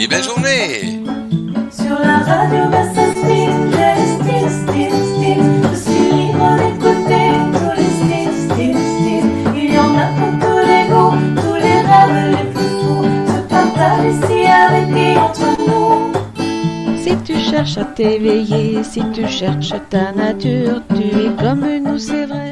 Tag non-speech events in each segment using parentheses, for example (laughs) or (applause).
et belle journée. Sur la radio Versa Style, les styles, styles, styles. Je suis libre d'écouter tous les styles, styles, styles. Il y en a pour tous les goûts, tous les rêves les plus fous. Se partagent ici avec et entre nous. Si tu cherches à t'éveiller, si tu cherches ta nature, tu es comme nous, c'est vrai.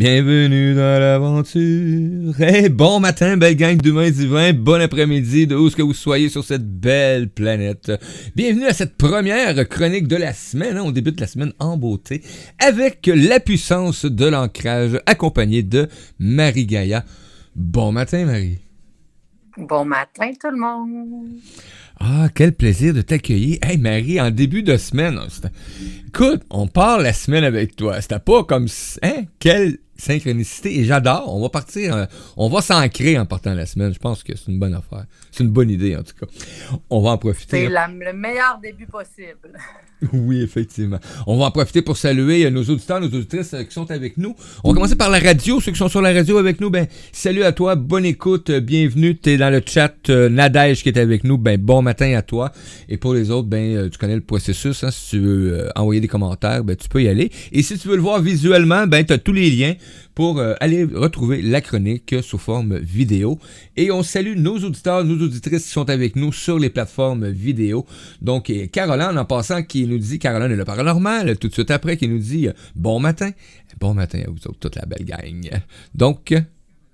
Bienvenue dans l'aventure. Hey, bon matin, belle gang d'humains divins. Bon après-midi, de où ce que vous soyez sur cette belle planète. Bienvenue à cette première chronique de la semaine. hein. On débute la semaine en beauté avec la puissance de l'ancrage accompagnée de Marie Gaïa. Bon matin, Marie. Bon matin tout le monde. Ah, quel plaisir de t'accueillir. Hey Marie, en début de semaine, c'était- écoute, on part la semaine avec toi. C'était pas comme... Hein? Quelle synchronicité. Et j'adore. On va partir... euh, on va s'ancrer en partant la semaine. Je pense que c'est une bonne affaire. C'est une bonne idée, en tout cas. On va en profiter. C'est le meilleur début possible. (laughs) Oui, effectivement. On va en profiter pour saluer euh, nos auditeurs, nos auditrices euh, qui sont avec nous. On va commencer par la radio. Ceux qui sont sur la radio avec nous, ben, salut à toi, bonne écoute, euh, bienvenue. Tu es dans le chat Nadège qui est avec nous. Ben, bon matin à toi. Et pour les autres, ben, tu connais le processus. hein. si tu veux envoyer des commentaires, ben, tu peux y aller. Et si tu veux le voir visuellement, ben, tu as tous les liens pour euh, aller retrouver la chronique sous forme vidéo. Et on salue nos auditeurs, nos auditrices qui sont avec nous sur les plateformes vidéo. Donc, Caroline, en passant, qui nous dit, Caroline est le paranormal, tout de suite après, qui nous dit euh, bon matin. Bon matin à vous autres, toute la belle gang. Donc, euh,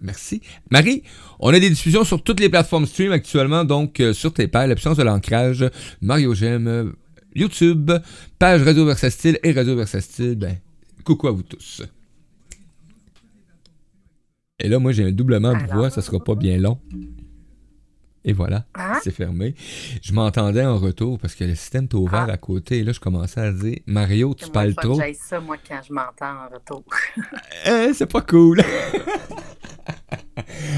merci. Marie, on a des diffusions sur toutes les plateformes stream actuellement, donc sur tes pères, la puissance de l'ancrage, Mario Gem, YouTube, page Radio Versastile et Radio Versastile. Ben, coucou à vous tous. Et là, moi, j'ai un doublement de voix, ça sera pas bien long. Et voilà, Hein? c'est fermé. Je m'entendais en retour parce que le système était ouvert Ah. à côté. Et là, je commençais à dire Mario, tu Moi, parles trop? j'aille ça, moi, quand je m'entends en retour? (laughs) Hein, c'est pas cool. (laughs)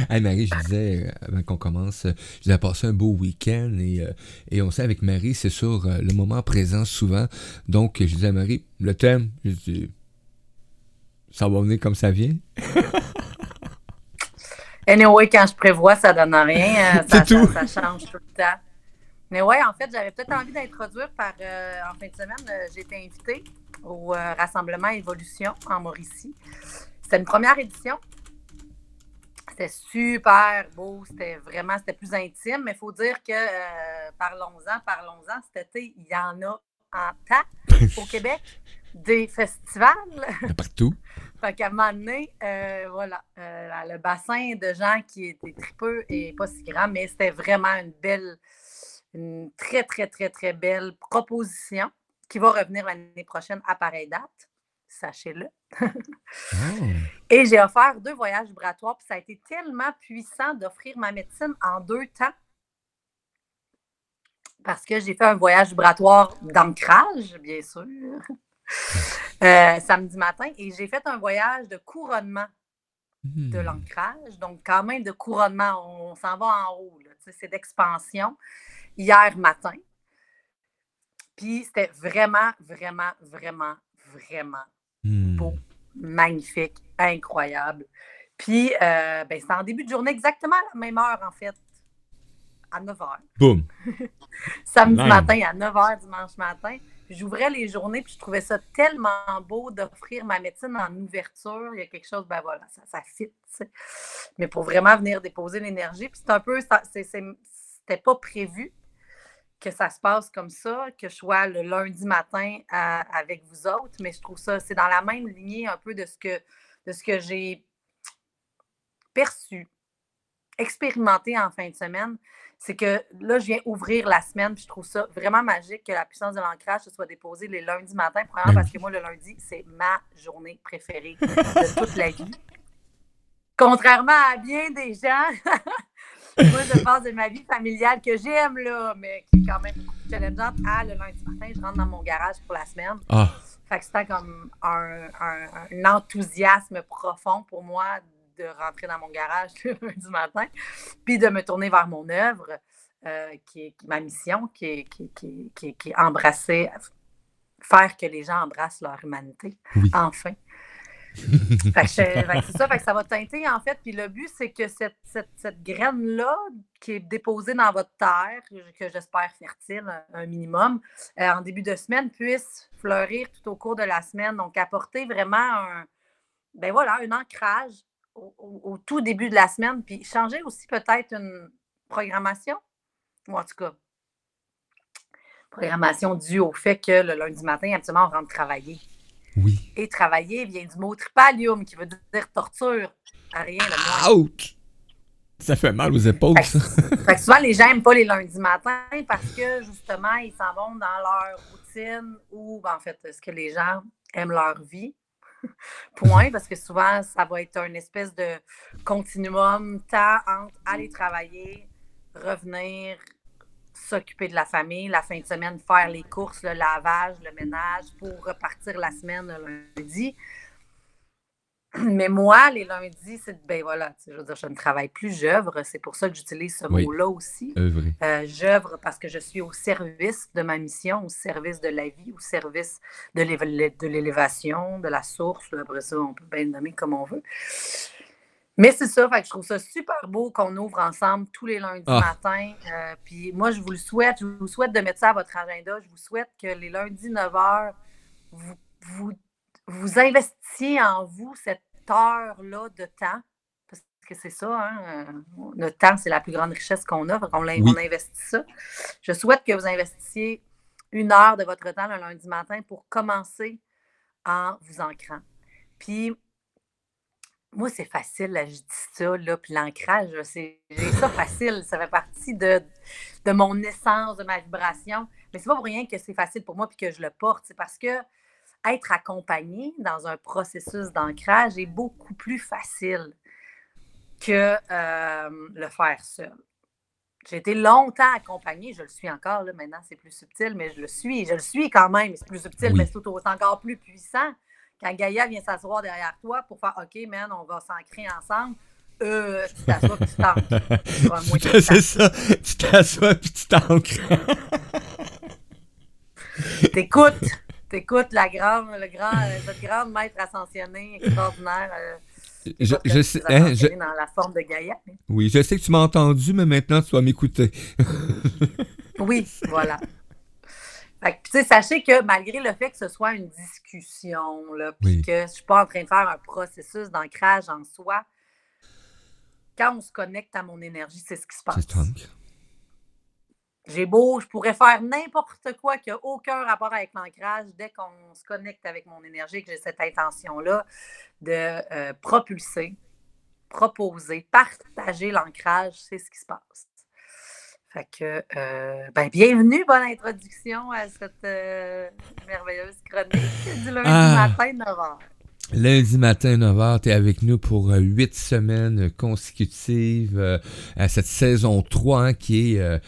hey Marie, je disais, euh, avant qu'on commence, euh, je disais, passer un beau week-end et, euh, et on sait avec Marie, c'est sur euh, le moment présent souvent. Donc, je disais à Marie, le thème, je dis, ça va venir comme ça vient. (laughs) Anyway, quand je prévois, ça donne rien. euh, (laughs) ça, tout. ça, ça change tout le temps. Mais ouais, en fait, j'avais peut-être envie d'introduire par. euh, en fin de semaine, euh, j'ai été invitée au euh, rassemblement Évolution en Mauricie. C'était une première édition. C'était super beau, c'était vraiment, c'était plus intime, mais il faut dire que parlons-en, parlons-en, cet été, il y en a en tas au Québec, des festivals. De partout. (laughs) Fait qu'à un moment donné, euh, voilà, euh, le bassin de gens qui étaient tripeux et pas si grand, mais c'était vraiment une belle, une très, très, très, très belle proposition qui va revenir l'année prochaine à pareille date, sachez-le. Oh. (laughs) Et j'ai offert deux voyages vibratoires, puis ça a été tellement puissant d'offrir ma médecine en deux temps. Parce que j'ai fait un voyage vibratoire d'ancrage, bien sûr, euh, samedi matin, et j'ai fait un voyage de couronnement de Hmm. l'ancrage. Donc, quand même, de couronnement, on s'en va en haut. C'est d'expansion hier matin. Puis, c'était vraiment, vraiment, vraiment, vraiment Hmm. beau, magnifique, incroyable. Puis, euh, ben, c'était en début de journée, exactement à la même heure, en fait, à 9 h. Boum. (laughs) Samedi matin à 9 h, dimanche matin. J'ouvrais les journées, puis je trouvais ça tellement beau d'offrir ma médecine en ouverture. Il y a quelque chose, ben voilà, ça, ça fit. Mais pour vraiment venir déposer l'énergie, puis c'est un peu, c'était pas prévu que ça se passe comme ça, que je sois le lundi matin avec vous autres, mais je trouve ça, c'est dans la même lignée un peu de ce que, de ce que j'ai perçu, expérimenté en fin de semaine. C'est que là, je viens ouvrir la semaine, puis je trouve ça vraiment magique que la puissance de l'ancrage se soit déposée les lundis matins. Premièrement, parce que moi, le lundi, c'est ma journée préférée de toute la vie. Contrairement à bien des gens, (laughs) moi, je passe de ma vie familiale que j'aime, là, mais qui est quand même challengeante. À le lundi matin, je rentre dans mon garage pour la semaine. Ah, Fait que c'était comme un, un- un enthousiasme profond pour moi de rentrer dans mon garage (laughs) le lundi matin, puis de me tourner vers mon œuvre, euh, qui est qui- ma mission, qui est, qui, qui- qui- qui est embrasser, faire que les gens embrassent leur humanité, Oui. enfin. (laughs) Fait que c'est ça, fait que ça va teinter en fait. Puis le but, c'est que cette, cette- cette graine-là, qui est déposée dans votre terre, que- j'espère fertile un, un minimum, euh, en début de semaine, puisse fleurir tout au cours de la semaine. Donc, apporter vraiment un, ben voilà, un ancrage au, tout début de la semaine. Puis changer aussi peut-être une programmation, ou en tout cas, programmation due au fait que le lundi matin, absolument, on rentre travailler. Oui. Et travailler vient du mot tripalium, qui veut dire torture. À rien de moins. Ouch! Ça fait mal aux épaules, ça. Fait que souvent, les gens n'aiment pas les lundis matins parce que, justement, ils s'en vont dans leur routine ou, ben, en fait, est-ce que les gens aiment leur vie? (laughs) Point, parce que souvent, ça va être une espèce de continuum, temps entre aller travailler, revenir, s'occuper de la famille, la fin de semaine, faire les courses, le lavage, le ménage pour repartir la semaine lundi. (clears throat) Mais moi, les lundis, c'est ben voilà, tu sais, je veux dire, je ne travaille plus, j'œuvre. C'est pour ça que j'utilise ce Oui. mot-là aussi. Euh, j'œuvre parce que je suis au service de ma mission, au service de la vie, au service de l'élévation, de la source. Après ça, on peut bien le nommer comme on veut. Mais c'est ça, fait que je trouve ça super beau qu'on ouvre ensemble tous les lundis Ah. matins. Euh, puis moi, je vous le souhaite, je vous souhaite de mettre ça à votre agenda. Je vous souhaite que les lundis 9h, vous, vous, vous investissiez en vous cette heure-là de temps? Parce que c'est ça, hein, euh, le temps, c'est la plus grande richesse qu'on a. Oui. on investit ça. Je souhaite que vous investissiez une heure de votre temps le lundi matin pour commencer en vous ancrant. Puis, moi, c'est facile, là, je dis ça, là, puis l'ancrage, j'ai ça facile, ça fait partie de, de mon essence, de ma vibration. Mais c'est pas pour rien que c'est facile pour moi puis que je le porte. C'est parce que être accompagné dans un processus d'ancrage est beaucoup plus facile que euh, le faire seul. J'ai été longtemps accompagnée, je le suis encore, là, maintenant c'est plus subtil, mais je le suis, je le suis quand même, c'est plus subtil, Oui. mais c'est tout encore plus puissant. Quand Gaïa vient s'asseoir derrière toi pour faire OK, man, on va s'ancrer ensemble, euh, tu t'assois puis tu t'ancres. (laughs) C'est ça. Tu t'assois puis tu t'ancres. T'écoutes, t'écoutes la grande, le grand, euh, grande maître ascensionnée extraordinaire. euh, Je, sais, hein, je- dans la forme de Gaïa. mais- oui, je sais que tu m'as entendu, mais maintenant tu vas m'écouter. (laughs) Oui, voilà. Fait que, tu sais, sachez que malgré le fait que ce soit une discussion, là, puis Oui. que je suis pas en train de faire un processus d'ancrage en soi, quand on se connecte à mon énergie, c'est ce qui se passe. J'ai beau, je pourrais faire n'importe quoi qui n'a aucun rapport avec l'ancrage dès qu'on se connecte avec mon énergie, que j'ai cette intention-là de euh, propulser, proposer, partager l'ancrage, c'est ce qui se passe. Fait que, euh, ben, bienvenue, bonne introduction à cette euh, merveilleuse chronique du lundi Ah. matin, 9h. Lundi matin, 9h, tu es avec nous pour euh, huit semaines consécutives euh, à cette saison 3 hein, qui est, euh,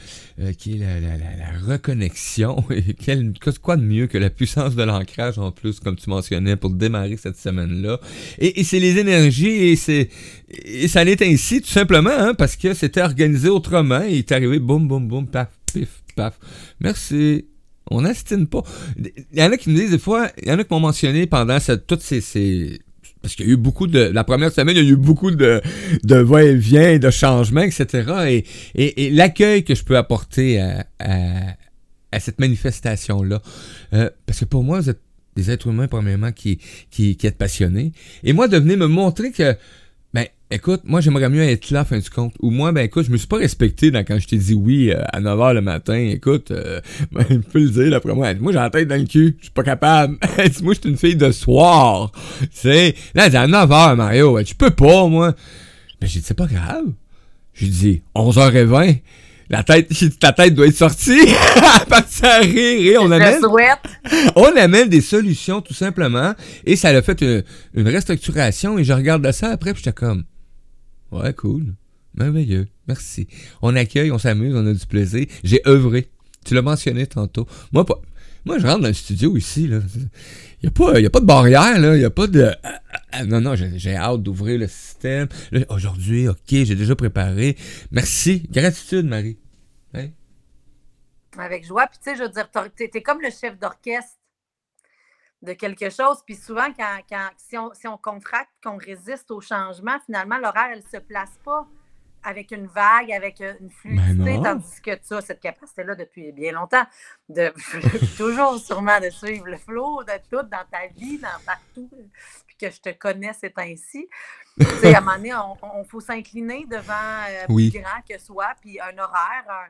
euh, qui est la, la- la- la reconnexion. (laughs) Et quel- quoi de mieux que la puissance de l'ancrage en plus, comme tu mentionnais, pour démarrer cette semaine-là. Et, et c'est les énergies et c'est et ça l'est ainsi tout simplement hein, parce que c'était organisé autrement et il est arrivé boum, boum, boum, paf, pif, paf. Merci. On n'astine pas. Il y en a qui me disent des fois, il y en a qui m'ont mentionné pendant toutes ces, ces- Parce qu'il y a eu beaucoup de. La première semaine, il y a eu beaucoup de, de va-et-vient, de changements, etc. Et, et, et l'accueil que je peux apporter à, à, à cette manifestation-là. Euh, parce que pour moi, vous êtes des êtres humains, premièrement, qui, qui, qui êtes passionnés. Et moi, de venir me montrer que. Écoute, moi, j'aimerais mieux être là, fin du compte. Ou moi, ben, écoute, je me suis pas respecté dans, quand je t'ai dit oui euh, à 9h le matin. Écoute, euh, (laughs) ben, je peux le dire, d'après moi. Moi, j'ai la tête dans le cul. Je suis pas capable. (laughs) Moi, je suis une fille de soir. Tu sais? Là, elle dit, à 9h, Mario. Ben, tu peux pas, moi. Ben, j'ai dit, c'est pas grave. J'ai dit, 11h20. La tête, (laughs) j'ai dit, ta tête doit être sortie. À rire et on amène on amène des solutions tout simplement et ça a fait une, une restructuration et je regarde ça après puis j'étais comme ouais cool. Merveilleux. Merci. On accueille on s'amuse on a du plaisir. J'ai œuvré. Tu l'as mentionné tantôt. Moi pas moi je rentre dans le studio ici là. Il y a pas a pas de barrière là. Il a pas de ah, ah, non non j'ai hâte d'ouvrir le système. Aujourd'hui ok j'ai déjà préparé. Merci. Gratitude Marie. Hein? Avec joie. Puis, tu sais, je veux dire, t'es t'es comme le chef d'orchestre. De quelque chose. Puis souvent, quand, quand- si, on, si on contracte, qu'on résiste au changement, finalement, l'horaire, elle ne se place pas avec une vague, avec euh, une fluidité, non. tandis que tu as cette capacité-là depuis bien longtemps, de (laughs) toujours sûrement de suivre le flow de tout dans ta vie, dans partout, puis que je te connais, c'est ainsi. tu sais, à un moment donné, on, on- faut s'incliner devant euh, Oui. plus grand que soi, puis un horaire, un,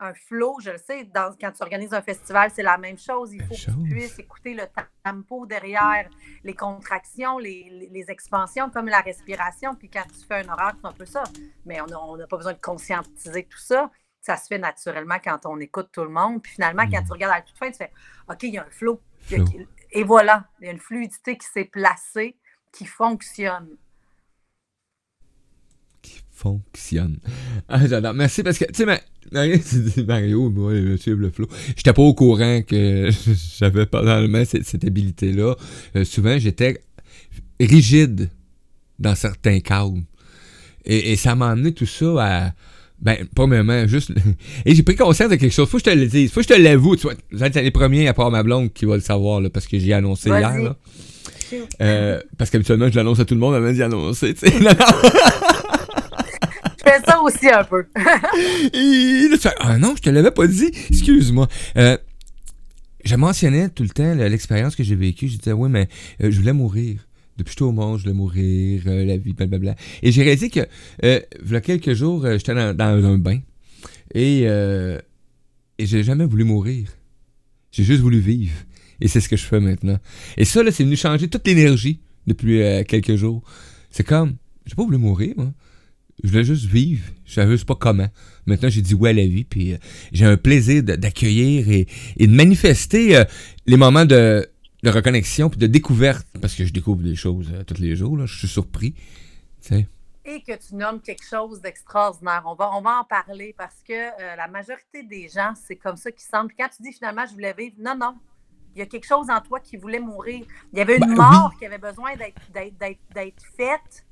un flow, je le sais, dans, quand tu organises un festival, c'est la même chose. Il faut que tu puisses écouter le tempo derrière, les contractions, les, les- les expansions, comme la respiration. Puis quand tu fais un horaire, c'est un peu ça. Mais on n'a pas besoin de conscientiser tout ça. Ça se fait naturellement quand on écoute tout le monde. Puis finalement, quand Mm. tu regardes à la toute fin, tu fais OK, il y a un a- Flow. Et voilà, il y a une fluidité qui s'est placée, qui fonctionne. Fonctionne. Ah, j'adore. Merci parce que, tu sais, Ma- Mario, (laughs) tu dis, Mario, moi, je suivre le flow. J'étais pas au courant que (laughs) j'avais probablement cette, cette habilité-là. Euh, souvent, j'étais rigide dans certains cadres. Et, et ça m'a amené tout ça à. Ben, premièrement, juste. (laughs) Et j'ai pris conscience de quelque chose. Faut que je te le dise. Faut que je te l'avoue. Tu vois, vous êtes les premiers, à part ma blonde, qui va le savoir, là, parce que j'ai annoncé hier. Là. Euh, parce qu'habituellement, je l'annonce à tout le monde avant d'y annoncer. tu sais. Je fais ça aussi un peu. (laughs) Ah non, je te l'avais pas dit. Excuse-moi. Euh, je mentionnais tout le temps l'expérience que j'ai vécue. Je disais, oui, mais euh, je voulais mourir. Depuis que j'étais au monde, je voulais mourir, euh, la vie, blablabla. Et j'ai réalisé que, euh, il y a quelques jours, j'étais dans, un bain. Et, et j'ai jamais voulu mourir. J'ai juste voulu vivre. Et c'est ce que je fais maintenant. Et ça, là, c'est venu changer toute l'énergie depuis quelques jours. C'est comme, j'ai pas voulu mourir, moi. Je voulais juste vivre. Je savais juste pas comment. Maintenant, j'ai dit oui à la vie, puis euh, j'ai un plaisir d'accueillir et, et de manifester euh, les moments de, de reconnexion puis de découverte, parce que je découvre des choses euh, tous les jours. Là. Je suis surpris. Et que tu nommes quelque chose d'extraordinaire. On va, on va en parler parce que la majorité des gens, c'est comme ça qu'ils sentent. Puis quand tu dis finalement, je voulais vivre, non, non. Il y a quelque chose en toi qui voulait mourir. Il y avait une Ben, mort qui avait besoin d'être faite.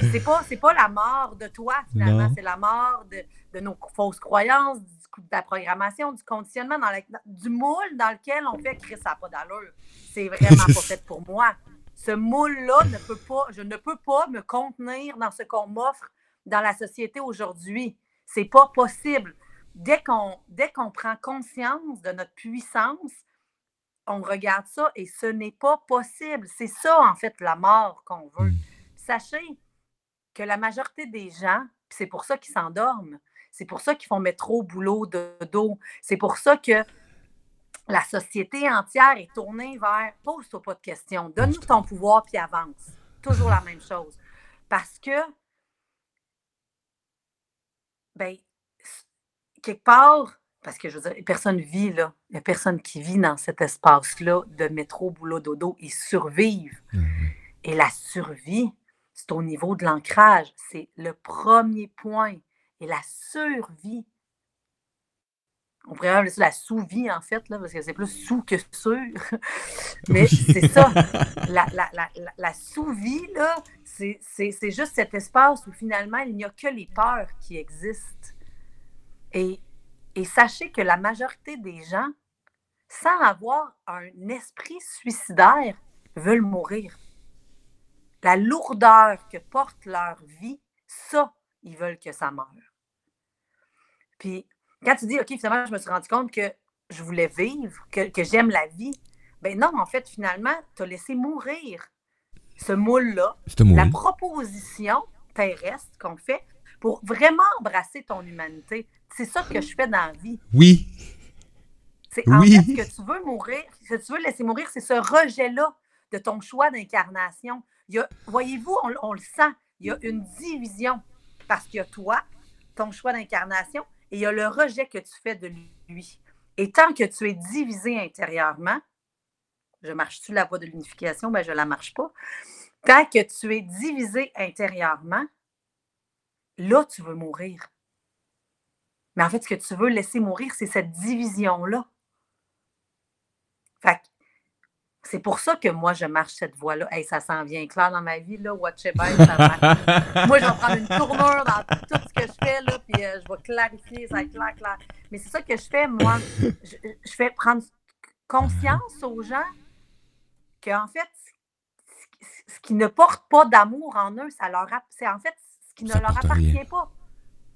C'est pas, c'est pas la mort de toi, finalement. C'est la mort de, de nos fausses croyances, du de la programmation, du conditionnement, dans la- du moule dans lequel on fait Chris, ça n'a pas d'allure. C'est vraiment pas (laughs) fait pour moi. Ce moule-là ne peut pas, je ne peux pas me contenir dans ce qu'on m'offre dans la société aujourd'hui. C'est pas possible. Dès qu'on, dès qu'on prend conscience de notre puissance, on regarde ça et ce n'est pas possible. C'est ça, en fait, la mort qu'on veut. Mm. Sachez que la majorité des gens, c'est pour ça qu'ils s'endorment, c'est pour ça qu'ils font métro, boulot, dodo, c'est pour ça que la société entière est tournée vers pose-toi pas de questions, donne-nous ton pouvoir puis avance. Toujours la même chose. Parce que, ben, quelque part, parce que je veux dire, personne vit là, il n'y a personne qui vit dans cet espace-là de métro, boulot, dodo, ils survivent. Et la survie, c'est au niveau de l'ancrage. C'est le premier point. Et la survie, on pourrait appeler ça la sous-vie, en fait, là, parce que c'est plus sous que sûr. (laughs) Mais Oui. c'est ça. (laughs) La, la, la, la, la sous-vie, là, c'est c'est- c'est juste cet espace où finalement, il n'y a que les peurs qui existent. Et, et sachez que la majorité des gens, sans avoir un esprit suicidaire, veulent mourir. La lourdeur que porte leur vie, ça, ils veulent que ça meure. Puis, quand tu dis, OK, finalement, je me suis rendu compte que je voulais vivre, que, que j'aime la vie, ben non, en fait, finalement, tu as laissé mourir ce moule-là, la proposition terrestre qu'on fait pour vraiment embrasser ton humanité. C'est ça que je fais dans la vie. Oui. C'est en Oui. fait ce que tu veux mourir, ce que tu veux laisser mourir, c'est ce rejet-là de ton choix d'incarnation. Voyez-vous, on, le sent, il y a une division parce qu'il y a toi, ton choix d'incarnation, et il y a le rejet que tu fais de lui. Et tant que tu es divisé intérieurement, je marche-tu la voie de l'unification? Ben, je ne la marche pas. Tant que tu es divisé intérieurement, là, tu veux mourir. Mais en fait, ce que tu veux laisser mourir, c'est cette division-là. Fait que c'est pour ça que moi, je marche cette voie-là. Hey, ça s'en vient clair dans ma vie, là. Watch it ça (laughs) Moi, je vais prendre une tournure dans tout ce que je fais, là, puis euh, je vais clarifier, ça va être clair, clair. Mais c'est ça que je fais, moi. Je, je fais prendre conscience aux gens qu'en fait, ce- qui ne porte pas d'amour en eux, ça leur c'est en fait ce qui ne Ça leur appartient rien. pas.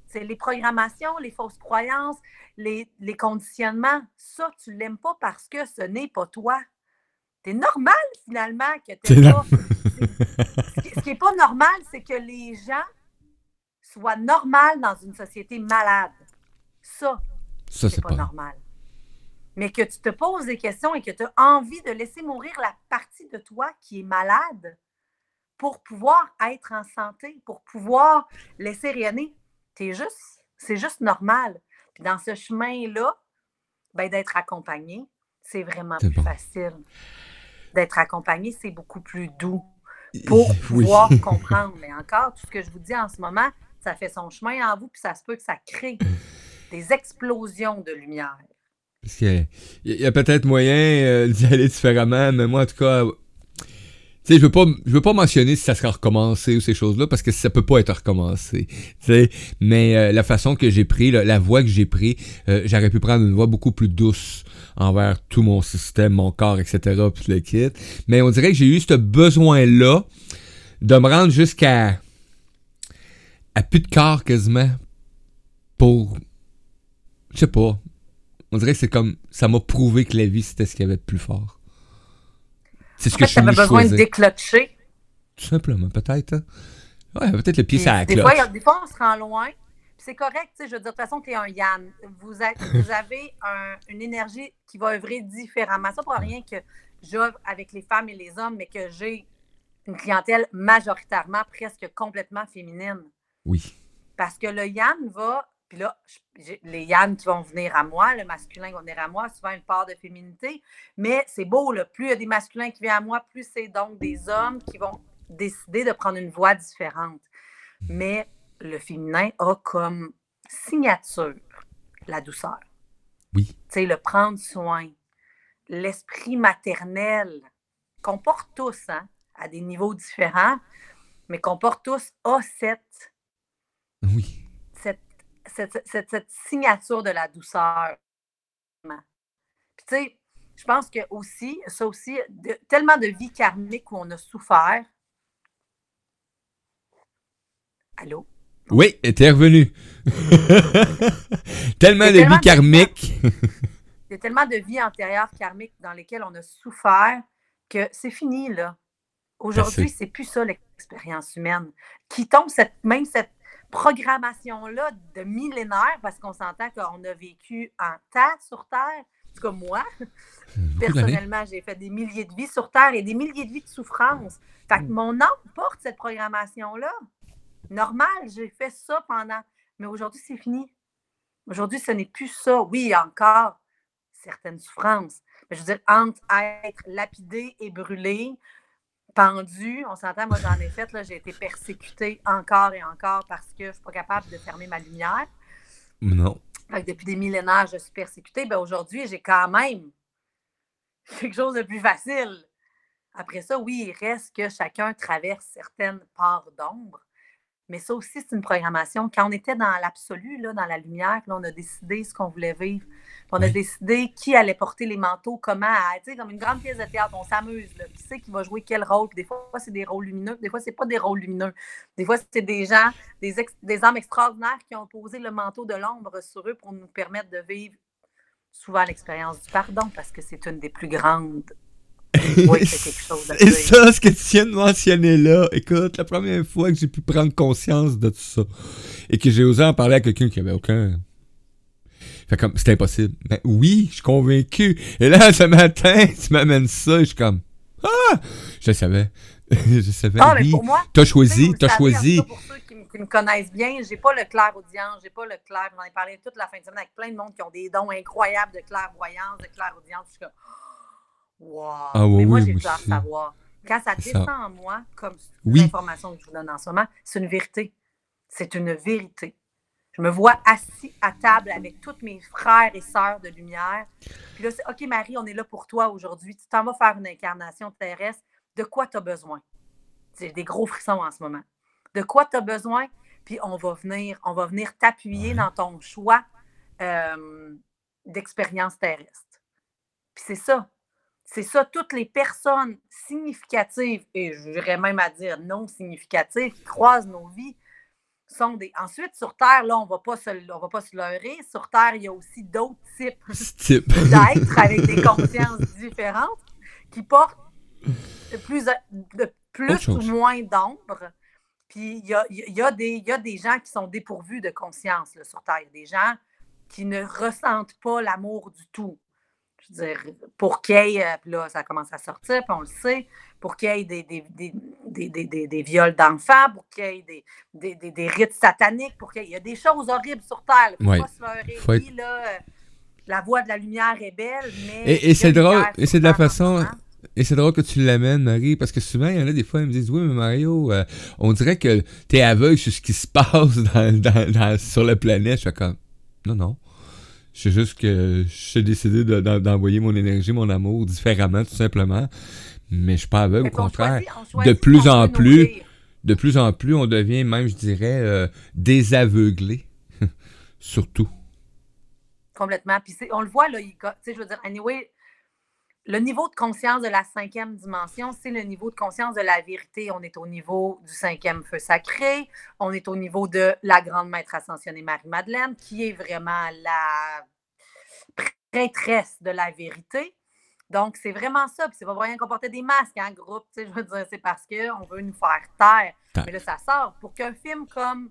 C'est les programmations, les fausses croyances, les, les conditionnements. Ça, tu l'aimes pas parce que ce n'est pas toi. C'est normal, finalement, que tu C'est pas. Ce qui- n'est pas normal, c'est que les gens soient normaux dans une société malade. Ça, Ça, c'est pas pas. normal. Mais que tu te poses des questions et que tu as envie de laisser mourir la partie de toi qui est malade pour pouvoir être en santé, pour pouvoir laisser rayonner. T'es juste, c'est juste normal. Puis dans ce chemin-là, ben, d'être accompagné, c'est vraiment plus bon. facile. D'être accompagné, c'est beaucoup plus doux pour (laughs) Oui. pouvoir (laughs) comprendre. Mais encore, tout ce que je vous dis en ce moment, ça fait son chemin en vous, puis ça se peut que ça crée des explosions de lumière. Parce qu'il y a peut-être moyen euh, d'y aller différemment, mais moi, en tout cas, sais, je veux pas, je veux pas mentionner si ça sera recommencé ou ces choses-là, parce que ça peut pas être recommencé. Mais euh, la façon que j'ai pris, là, la voie que j'ai pris, euh, j'aurais pu prendre une voie beaucoup plus douce envers tout mon système, mon corps, etc., puis le kit. Mais on dirait que j'ai eu ce besoin-là de me rendre jusqu'à à plus de corps quasiment pour je sais pas on dirait que c'est comme ça m'a prouvé que la vie c'était ce qu'il y avait de plus fort c'est ce En que fait, je suis besoin de déclotcher. tout simplement peut-être ouais peut-être le pied sur la des, cloche fois, a- des fois, on se rend loin. C'est correct, tu sais, je veux dire, de toute façon, tu es un Yann. (laughs) Vous, avez un- une énergie qui va œuvrer différemment. Ça, pour rien que j'œuvre avec les femmes et les hommes, mais que j'ai une clientèle majoritairement, presque complètement féminine. oui Parce que le Yann va, puis là, je- les Yann qui vont venir à moi, le masculin va venir à moi, souvent une part de féminité, mais c'est beau, là, plus il y a des masculins qui viennent à moi, plus c'est donc des hommes qui vont décider de prendre une voie différente. Mais le féminin a comme signature la douceur. oui Tu sais, le prendre soin, l'esprit maternel qu'on porte tous, hein, à des niveaux différents, mais qu'on porte tous a cette oui cette, cette, signature de la douceur. Puis tu sais, je pense que aussi, ça aussi, de- tellement de vies karmiques où on a souffert. Allô? oui était revenu (laughs) tellement de tellement vie karmique Il y a tellement de vies antérieures karmiques dans lesquelles on a souffert que c'est fini, là. Aujourd'hui, Assez. c'est plus ça l'expérience humaine. Qui tombe cette, même cette programmation-là de millénaires, parce qu'on s'entend qu'on a vécu en temps sur Terre, en tout cas moi, personnellement, j'ai fait des milliers de vies sur Terre et des milliers de vies de souffrance. Fait que mon âme porte cette programmation-là. Normal, j'ai fait ça pendant. Mais aujourd'hui, c'est fini. Aujourd'hui, ce n'est plus ça. Oui, encore certaines souffrances. Mais je veux dire, entre être lapidé et brûlé, pendu, on s'entend, moi j'en ai fait, là, j'ai été persécutée encore et encore parce que je ne suis pas capable de fermer ma lumière. non Fait que depuis des millénaires, je suis persécutée. Ben aujourd'hui, j'ai quand même quelque chose de plus facile. Après ça, oui, il reste que chacun traverse certaines parts d'ombre. Mais ça aussi, c'est une programmation. Quand on était dans l'absolu, dans la lumière, là, on a décidé ce qu'on voulait vivre. Puis On a Oui. décidé qui allait porter les manteaux, comment, à- tu sais, comme une grande pièce de théâtre, on s'amuse. là. Qui c'est qui va jouer quel rôle? Puis des fois, c'est des rôles lumineux, des fois, c'est pas des rôles lumineux. Des fois, c'est des gens, des, ex- des âmes extraordinaires qui ont posé le manteau de l'ombre sur eux pour nous permettre de vivre souvent l'expérience du pardon, parce que c'est une des plus grandes. Oui, c'est quelque chose Et ça, ce que tu viens de mentionner là, écoute, la première fois que j'ai pu prendre conscience de tout ça et que j'ai osé en parler à quelqu'un qui avait aucun. Fait comme, c'était impossible. Mais oui, je suis convaincu. Et là, ce matin, (laughs) tu m'amènes ça et je suis comme, ah! Je savais. (laughs) je savais, Ah, mais oui. pour moi, T'as choisi, t'as choisi. Pour ceux qui, me connaissent bien, j'ai pas le clair audience, j'ai pas le clair. J'en ai parlé toute la fin de semaine avec plein de monde qui ont des dons incroyables de clairvoyance, de clair audience. Je suis comme, wow. Ah oui, mais moi, oui, j'ai clair aussi. savoir. Quand ça descend en moi, comme Oui. l'information que je vous donne en ce moment, c'est une vérité. C'est une vérité. Je me vois assis à table avec tous mes frères et sœurs de lumière. Puis là, c'est OK, Marie, on est là pour toi aujourd'hui. Tu t'en vas faire une incarnation terrestre. De quoi tu as besoin? J'ai des gros frissons en ce moment. De quoi tu as besoin? Puis on va venir, on va venir t'appuyer Ouais. dans ton choix euh, d'expérience terrestre. Puis c'est ça. C'est ça, toutes les personnes significatives, et je dirais même à dire non significatives, qui croisent nos vies, sont des. Ensuite, sur Terre, là, on ne va pas se leurrer. Sur Terre, il y a aussi d'autres types (laughs) Type. (laughs) d'êtres avec des consciences différentes qui portent de plus, de plus ou moins d'ombre. Puis il y a, y, a des, il y a des gens qui sont dépourvus de conscience là, sur Terre. Il y a des gens qui ne ressentent pas l'amour du tout. Je veux dire, pour qu'il y ait, euh, puis là, ça commence à sortir, puis on le sait, pour qu'il y ait des, des, des, des, des, des- des viols d'enfants, pour qu'il y ait des, des, des, des rites sataniques, pour qu'il y ait il y a des choses horribles sur Terre. Faut Ouais. pas se leurrer. Faut être- Oui, là, euh, la voix de la lumière est belle, mais. Et- c'est drôle, et c'est de la façon-. Et c'est drôle que tu l'amènes, Marie, parce que souvent, il y en a des fois, ils me disent Oui, mais Mario, euh, on dirait que t'es aveugle sur ce qui se passe (laughs) dans, dans- dans- sur la planète. Je fais comme Non, non. C'est juste que j'ai décidé de- d'en- d'envoyer mon énergie, mon amour différemment, tout simplement. Mais je suis pas aveugle, au contraire. choisit- on choisit de plus en plus, de plus en plus, on devient même, je dirais, euh, désaveuglé. (laughs) Surtout. Complètement. Puis on le voit, là, il- je veux dire, anyway, le niveau de conscience de la cinquième dimension, c'est le niveau de conscience de la vérité. On est au niveau du cinquième feu sacré, on est au niveau de la grande maître ascensionnée Marie-Madeleine, qui est vraiment la prêtresse de la vérité. Donc, c'est vraiment ça. Puis c'est pas rien qu'on portait des masques en groupe. tu sais, Je veux dire, c'est parce qu'on veut nous faire taire. Taire. Mais là, ça sort. Pour qu'un film comme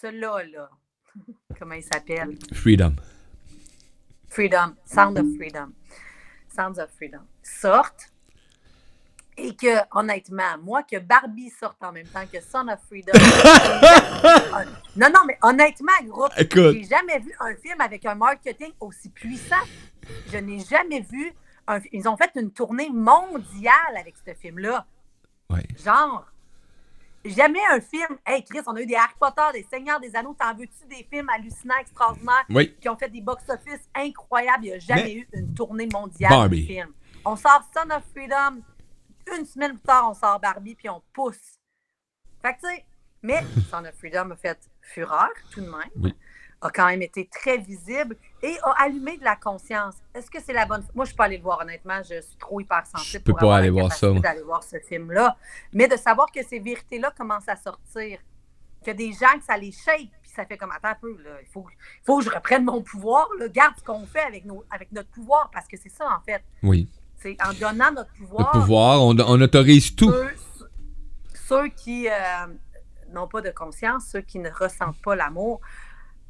celui-là, là, (laughs) comment il s'appelle? Freedom. Freedom, Sound of Freedom, Sounds of Freedom, sortent et que, honnêtement, moi, que Barbie sorte en même temps que Son of Freedom. (laughs) non, non, mais honnêtement, groupe, j'ai jamais vu un film avec un marketing aussi puissant. Je n'ai jamais vu. Un, ils ont fait une tournée mondiale avec ce film-là. Ouais. Genre, jamais un film. Hey, Chris, on a eu des Harry Potter, des Seigneurs des Anneaux. T'en veux-tu des films hallucinants, extraordinaires? Oui. qui ont fait des box-office incroyables? Il n'y a jamais Mais- eu une tournée mondiale Barbie. de film. On sort Son of Freedom, une semaine plus tard, on sort Barbie, puis on pousse. Fait que, tu sais, mais (laughs) Son of Freedom a fait fureur, tout de même. Oui. A quand même été très visible et a allumé de la conscience. Est-ce que c'est la bonne. Moi, je ne suis pas allée le voir, honnêtement. Je suis trop hypersensible. Je peux pour pas avoir aller la voir ça, d'aller voir ce film-là. Mais de savoir que ces vérités-là commencent à sortir a des gens que ça les shake, puis ça fait comme, attends un peu, là, il faut, il faut que je reprenne mon pouvoir, là, garde ce qu'on fait avec, nos, avec notre pouvoir, parce que c'est ça, en fait. Oui. C'est en donnant notre pouvoir, Le pouvoir, on, on autorise tout. Ceux, ceux qui euh, n'ont pas de conscience, ceux qui ne ressentent pas l'amour,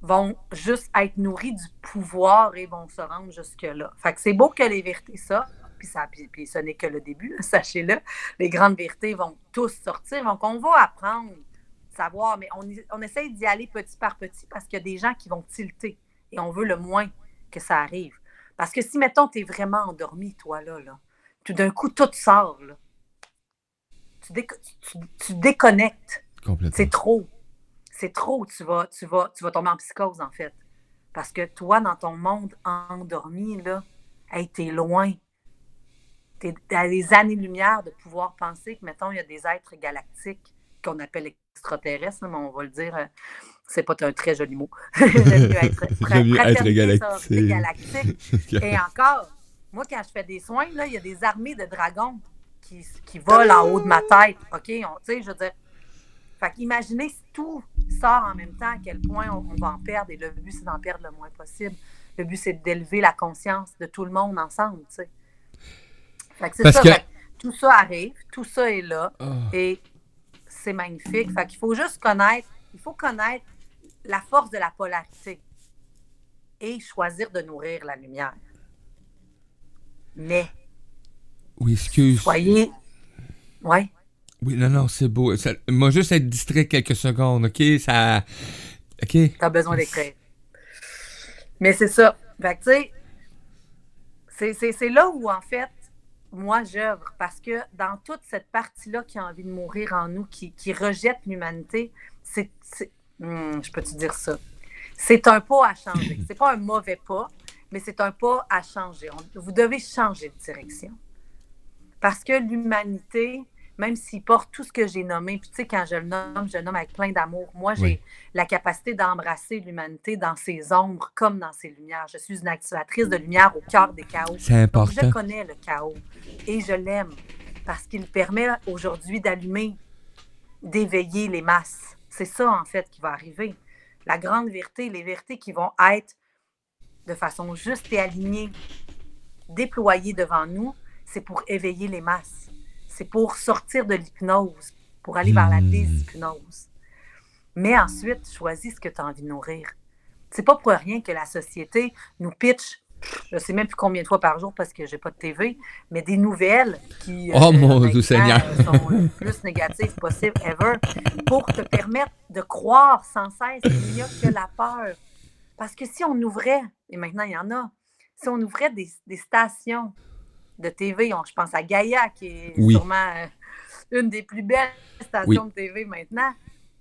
vont juste être nourris du pouvoir et vont se rendre jusque-là. Fait que c'est beau que les vérités sortent, puis, ça, puis, puis ce n'est que le début, (laughs) sachez-le. Les grandes vérités vont tous sortir, donc on va apprendre savoir, mais on, on essaye d'y aller petit par petit parce qu'il y a des gens qui vont tilter et on veut le moins que ça arrive. Parce que si, mettons, tu es vraiment endormi, toi, là, là tout d'un coup, tout sort, là. Tu, déco- tu- tu déconnectes. C'est trop. C'est trop. Tu vas, tu, vas, tu vas tomber en psychose, en fait. Parce que toi, dans ton monde endormi, là, hey, t'es loin. T'es à des années-lumière de pouvoir penser que, mettons, il y a des êtres galactiques qu'on appelle extraterrestres, mais on va le dire, euh, c'est pas un très joli mot. (laughs) J'aime mieux (laughs) être, être fraternité galactique. (laughs) galactique. Et encore, moi, quand je fais des soins, là, il y a des armées de dragons qui, qui volent en haut de ma tête. OK? On- Tu sais, je veux dire. Fait qu'imaginez si tout sort en même temps, à quel point on, on va en perdre. Et le but, c'est d'en perdre le moins possible. Le but, c'est d'élever la conscience de tout le monde ensemble, tu sais. Fait que c'est ça. que- fait que tout ça arrive, tout ça est là. Ah. Et c'est magnifique. Fait qu'il faut juste connaître, il faut connaître la force de la polarité et choisir de nourrir la lumière. Mais Oui, excuse. soyez. Ouais. Oui, non, non, c'est beau. Ça- moi, juste être distrait quelques secondes, OK? Ça. OK? Tu as besoin d'écrire. Mais c'est ça. Fait que, tu sais, c'est- là où, en fait, moi, j'œuvre. Parce que dans toute cette partie-là qui a envie de mourir en nous, qui, qui rejette l'humanité, c'est. c'est- Hmm, je peux te dire ça? C'est un pas à changer. C'est pas un mauvais pas, mais c'est un pas à changer. Vous devez changer de direction. Parce que l'humanité, même s'il porte tout ce que j'ai nommé, puis tu sais, quand je le nomme, je le nomme avec plein d'amour. Moi, j'ai Oui. la capacité d'embrasser l'humanité dans ses ombres comme dans ses lumières. Je suis une activatrice de lumière au cœur des chaos. C'est Donc, important. je connais le chaos et je l'aime parce qu'il permet aujourd'hui d'allumer, d'éveiller les masses. C'est ça, en fait, qui va arriver. La grande vérité, les vérités qui vont être de façon juste et alignée, déployées devant nous, c'est pour éveiller les masses. C'est pour sortir de l'hypnose, pour aller vers la Hmm. déshypnose. Mais ensuite, choisis ce que tu as envie de nourrir. C'est pas pour rien que la société nous pitch, je sais même plus combien de fois par jour parce que j'ai pas de TV, mais des nouvelles qui Oh, mon maintenant, Dieu Seigneur. euh, (laughs) sont le plus négatives possible ever pour te permettre de croire sans cesse qu'il n'y a que la peur. Parce que si on ouvrait, et maintenant il y en a, si on ouvrait des, des stations de TV, on- je pense à Gaïa, qui est Oui. sûrement euh, une des plus belles stations de TV maintenant,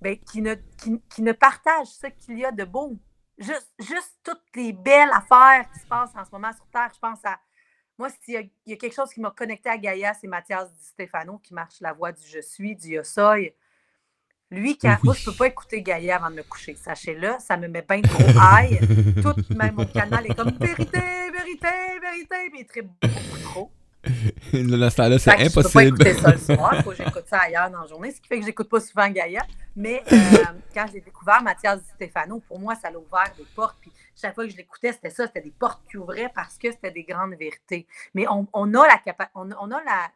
ben, qui, ne, qui, qui ne partage ce qu'il y a de beau. Juste, juste toutes les belles affaires qui se passent en ce moment sur Terre. Je pense à. Moi, s'il y a, il y a quelque chose qui m'a connecté à Gaïa, c'est Mathias Di Stefano qui marche la voix du Je suis, du Yosoy. Lui, quand, Oui. moi, je ne peux pas écouter Gaïa avant de me coucher. Sachez-le, ça me met bien trop high. Tout, même mon canal est comme vérité, vérité, vérité, mais il. (laughs) Dans ce temps-là, c'est que Je peux pas impossible. écouter ça le (laughs) soir, faut que j'écoute ça ailleurs dans la journée, ce qui fait que j'écoute pas souvent Gaïa. Mais euh, (laughs) quand j'ai découvert Mathias Di Stefano, pour moi, ça l'a ouvert des portes. Puis chaque fois que je l'écoutais, c'était ça, c'était des portes qui ouvraient parce que c'était des grandes vérités. Mais on, on a, la capa- on, on a la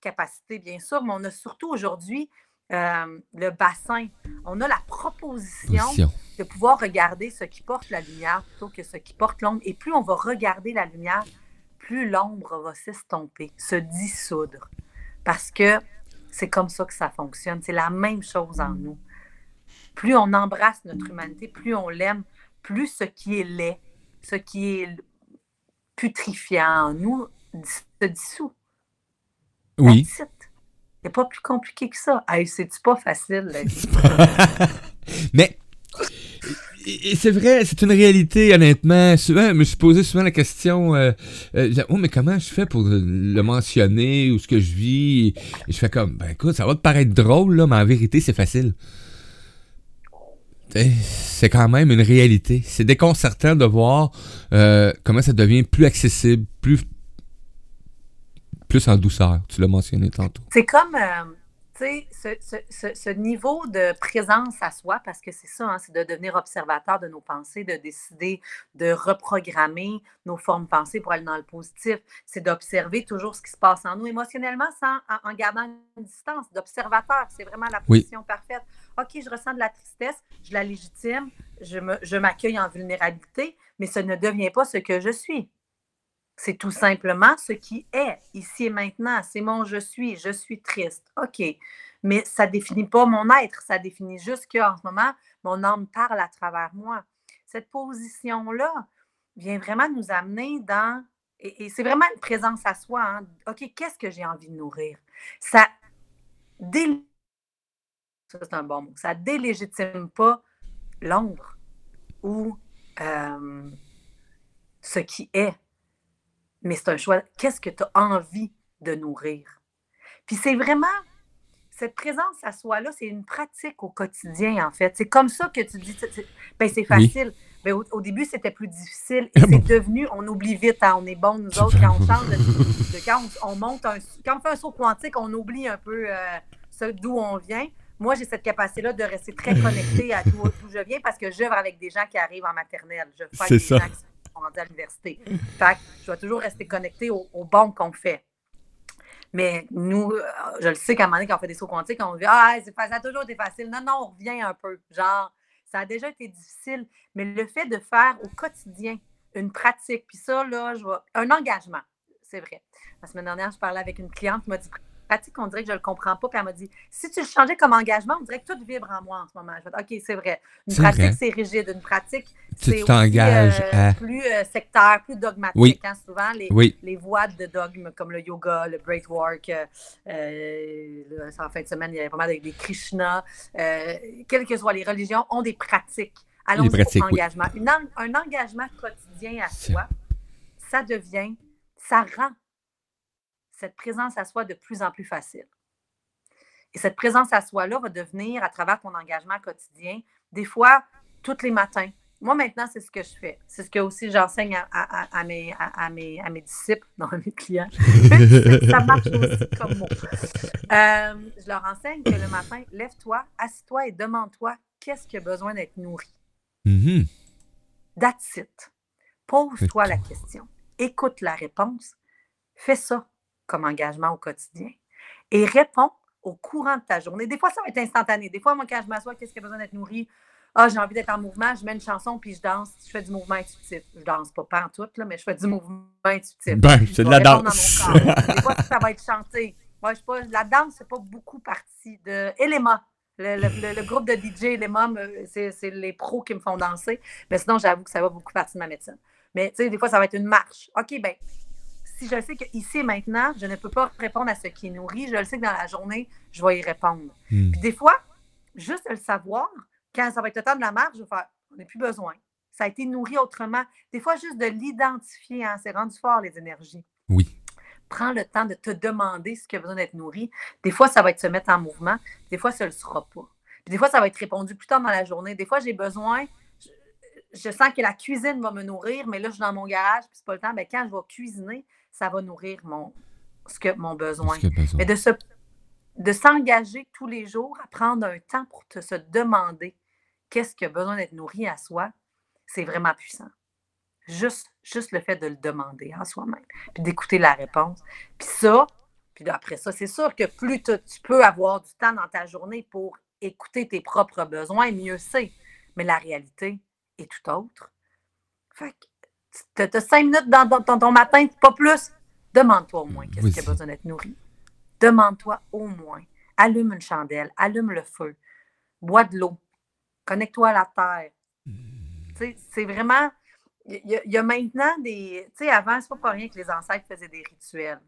capacité, bien sûr, mais on a surtout aujourd'hui euh, le bassin. On a la proposition Position. de pouvoir regarder ce qui porte la lumière plutôt que ce qui porte l'ombre. Et plus on va regarder la lumière, plus l'ombre va s'estomper, se dissoudre. Parce que c'est comme ça que ça fonctionne. C'est la même chose en nous. Plus on embrasse notre humanité, plus on l'aime, plus ce qui est laid, ce qui est putrifiant en nous se dissout. Oui. C'est pas plus compliqué que ça. Hey, c'est-tu pas facile, la (laughs) vie? Mais et- c'est vrai, c'est une réalité, honnêtement. Souvent, je me suis posé souvent la question euh, euh, oh, mais comment je fais pour le mentionner ou ce que je vis? Et je fais comme Ben écoute, ça va te paraître drôle, là, mais en vérité, c'est facile. C'est quand même une réalité. C'est déconcertant de voir euh, comment ça devient plus accessible, plus, plus en douceur. Tu l'as mentionné tantôt. C'est comme, euh, tu sais, ce, ce- ce- niveau de présence à soi, parce que c'est ça, hein, c'est de devenir observateur de nos pensées, de décider de reprogrammer nos formes pensées pour aller dans le positif. C'est d'observer toujours ce qui se passe en nous émotionnellement sans, en, en gardant une distance, d'observateur. C'est vraiment la Oui. position parfaite. OK, je ressens de la tristesse, je la légitime, je me- je m'accueille en vulnérabilité, mais ce ne devient pas ce que je suis. C'est tout simplement ce qui est ici et maintenant. C'est mon je suis. Je suis triste. OK. Mais ça ne définit pas mon être. Ça définit juste qu'en ce moment, mon âme parle à travers moi. Cette position-là vient vraiment nous amener dans. Et, c'est vraiment une présence à soi. hein. OK, qu'est-ce que j'ai envie de nourrir? Ça dé- ça, c'est un bon mot. Ça délégitime pas l'ombre ou euh, ce qui est mais c'est un choix. Qu'est-ce que tu as envie de nourrir? Puis c'est vraiment cette présence à soi-là, c'est une pratique au quotidien, en fait. C'est comme ça que tu dis, c'est ben, c'est Oui. facile. Ben, au, au début, c'était plus difficile. Et Ah c'est devenu, on oublie vite, hein, on est bon, nous autres, quand on change de, de- quand on, on monte un, quand on fait un saut quantique, on oublie un peu euh, d'où on vient. Moi, j'ai cette capacité-là de rester très connectée à d'où d'où je viens parce que j'œuvre avec des gens qui arrivent en maternelle. Je fais C'est des ça. gens qui sont rendus à l'université. Fait que je dois toujours rester connectée au, au bon qu'on fait. Mais nous, euh, je le sais qu'à un moment donné, quand on fait des sauts quantiques, on dit Ah, ça a toujours été facile. Non, non, on revient un peu. Genre, ça a déjà été difficile. Mais le fait de faire au quotidien une pratique, puis ça, là, je vois un engagement, c'est vrai. La semaine dernière, je parlais avec une cliente qui m'a dit pratique, on dirait que je ne le comprends pas. Puis elle m'a dit si tu le changeais comme engagement, on dirait que tout vibre en moi en ce moment. Je vais dire, OK, c'est vrai. Une C'est pratique, c'est rigide. Une pratique, c'est t'engages aussi, euh, à- plus euh, sectaire, plus dogmatique. Oui. hein, souvent, les, Oui. les voies de dogme comme le yoga, le breathwork, euh, euh, en fin de semaine, il y avait pas mal des Krishna, quelles que soient les religions, ont des pratiques. Allons pratiques, pour oui. engagement. Une en- un engagement quotidien à soi, ça devient, ça rend cette présence à soi de plus en plus facile. Et cette présence à soi-là va devenir, à travers ton engagement quotidien, des fois, tous les matins. Moi, maintenant, c'est ce que je fais. C'est ce que aussi j'enseigne à, à- à mes, à, mes, à mes disciples, non, à mes clients. (laughs) ça marche aussi comme mot. Euh, je leur enseigne que le matin, lève-toi, assis-toi et demande-toi qu'est-ce qui a besoin d'être nourri. That's it. Pose-toi la question. Écoute la réponse. Fais ça comme engagement au quotidien. Et réponds au courant de ta journée. Des fois, ça va être instantané. Des fois, moi, quand je m'assois, qu'est-ce qui a besoin d'être nourri? Ah, j'ai envie d'être en mouvement, je mets une chanson puis je danse. Je fais du mouvement intuitif. Je danse pas pas en tout, là, mais je fais du mouvement intuitif. Ben, Je c'est de la dans danse. mon corps. Des fois, ça va être chanté. Moi, je sais pas, la danse, c'est pas beaucoup partie de Elema. Le, le- le- le groupe de DJ c'est c'est les pros qui me font danser. Mais sinon, j'avoue que ça va beaucoup partie de ma médecine. Mais tu sais, des fois, ça va être une marche. OK, ben si je sais qu'ici et maintenant, je ne peux pas répondre à ce qui est nourri, je le sais que dans la journée, je vais y répondre. Hmm. Puis des fois, juste le savoir, quand ça va être le temps de la marche, je vais faire, on n'a plus besoin. Ça a été nourri autrement. Des fois, juste de l'identifier, hein, c'est rendu fort, les énergies. Oui. Prends le temps de te demander ce qui a besoin d'être nourri. Des fois, ça va être se mettre en mouvement. Des fois, ça ne le sera pas. Puis des fois, ça va être répondu plus tard dans la journée. Des fois, j'ai besoin, je, je sens que la cuisine va me nourrir, mais là, je suis dans mon garage, puis c'est pas le temps. Ben, quand je vais cuisiner, ça va nourrir mon, ce que, mon besoin. Mais de se de s'engager tous les jours à prendre un temps pour te, se demander qu'est-ce qui a besoin d'être nourri à soi, c'est vraiment puissant. Juste, juste le fait de le demander en soi-même, puis d'écouter la réponse. Puis ça, puis après ça, c'est sûr que plus tu tu peux avoir du temps dans ta journée pour écouter tes propres besoins, mieux c'est. Mais la réalité est tout autre. Fait que tu as cinq minutes dans, dans- dans ton matin, pas plus. Demande-toi au moins qu'est-ce qui a besoin d'être nourri. Demande-toi au moins. Allume une chandelle, allume le feu, bois de l'eau, connecte-toi à la terre. Sais, C'est vraiment. Il y, a- il y a maintenant des. Tu sais, avant, c'est pas pour rien que les ancêtres faisaient des rituels.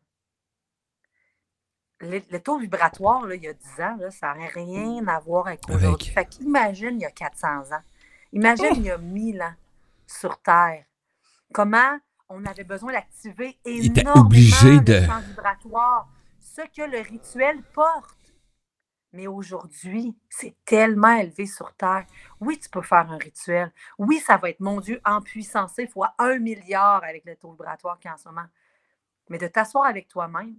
Le, le taux vibratoire, là, il y a 10 ans, là, ça n'aurait rien à voir avec Avec. aujourd'hui. Fait qu'imagine il y a 400 ans. Imagine il y a 1000 ans sur Terre. Comment on avait besoin d'activer énormément obligé le de- vibratoire. Ce que le rituel porte. Mais aujourd'hui, c'est tellement élevé sur Terre. Oui, tu peux faire un rituel. Oui, ça va être, mon Dieu, en puissance fois un milliard avec le taux vibratoire qu'il y a en ce moment. Mais de t'asseoir avec toi-même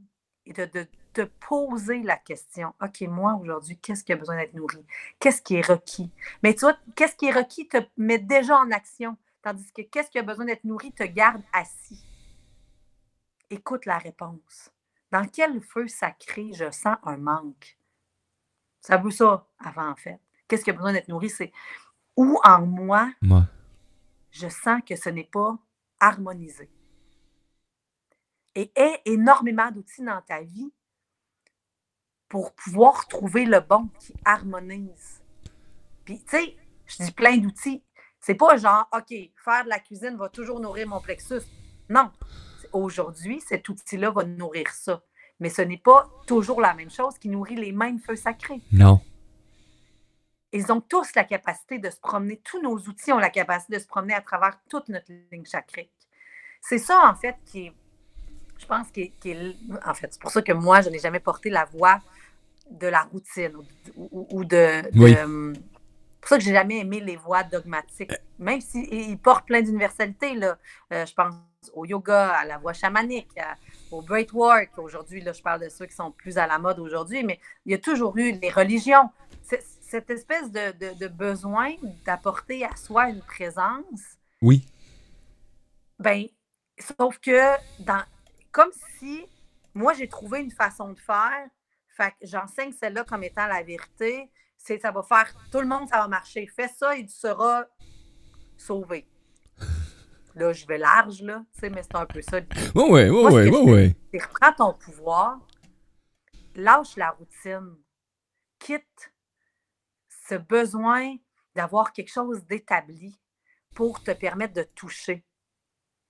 et de, de te poser la question, OK, moi, aujourd'hui, qu'est-ce qui a besoin d'être nourri? Qu'est-ce qui est requis? Mais tu vois, qu'est-ce qui est requis te met déjà en action, tandis que qu'est-ce qui a besoin d'être nourri te garde assis. Écoute la réponse. Dans quel feu sacré je sens un manque? Ça veut ça avant, en fait. Qu'est-ce qui a besoin d'être nourri? C'est où en moi Moi. je sens que ce n'est pas harmonisé. Et aie énormément d'outils dans ta vie pour pouvoir trouver le bon qui harmonise. Puis, tu sais, je dis plein d'outils. C'est pas genre, OK, faire de la cuisine va toujours nourrir mon plexus. Non. Aujourd'hui, cet outil-là va nourrir ça. Mais ce n'est pas toujours la même chose qui nourrit les mêmes feux sacrés. Non. Ils ont tous la capacité de se promener, tous nos outils ont la capacité de se promener à travers toute notre ligne chakrique. C'est ça, en fait, qui est, je pense, qui est, qui est- en fait, c'est pour ça que moi, je n'ai jamais porté la voix de la routine ou, ou- ou de, de- Oui. c'est pour ça que j'ai jamais aimé les voix dogmatiques, même s'ils portent plein d'universalités, là. Euh, je pense au yoga, à la voix chamanique, à- au breathwork. Aujourd'hui, là, je parle de ceux qui sont plus à la mode aujourd'hui, mais il y a toujours eu les religions. Cette espèce de, de- de besoin d'apporter à soi une présence, Oui. ben, sauf que dans, comme si moi j'ai trouvé une façon de faire, fait que j'enseigne celle-là comme étant la vérité, c'est ça va faire tout le monde, ça va marcher. Fais ça et tu seras sauvé. (laughs) Là, je vais large, là, tu sais, mais c'est un peu ça. Oui, oui, oui, oui, oui, reprends ton pouvoir, lâche la routine, quitte ce besoin d'avoir quelque chose d'établi pour te permettre de toucher.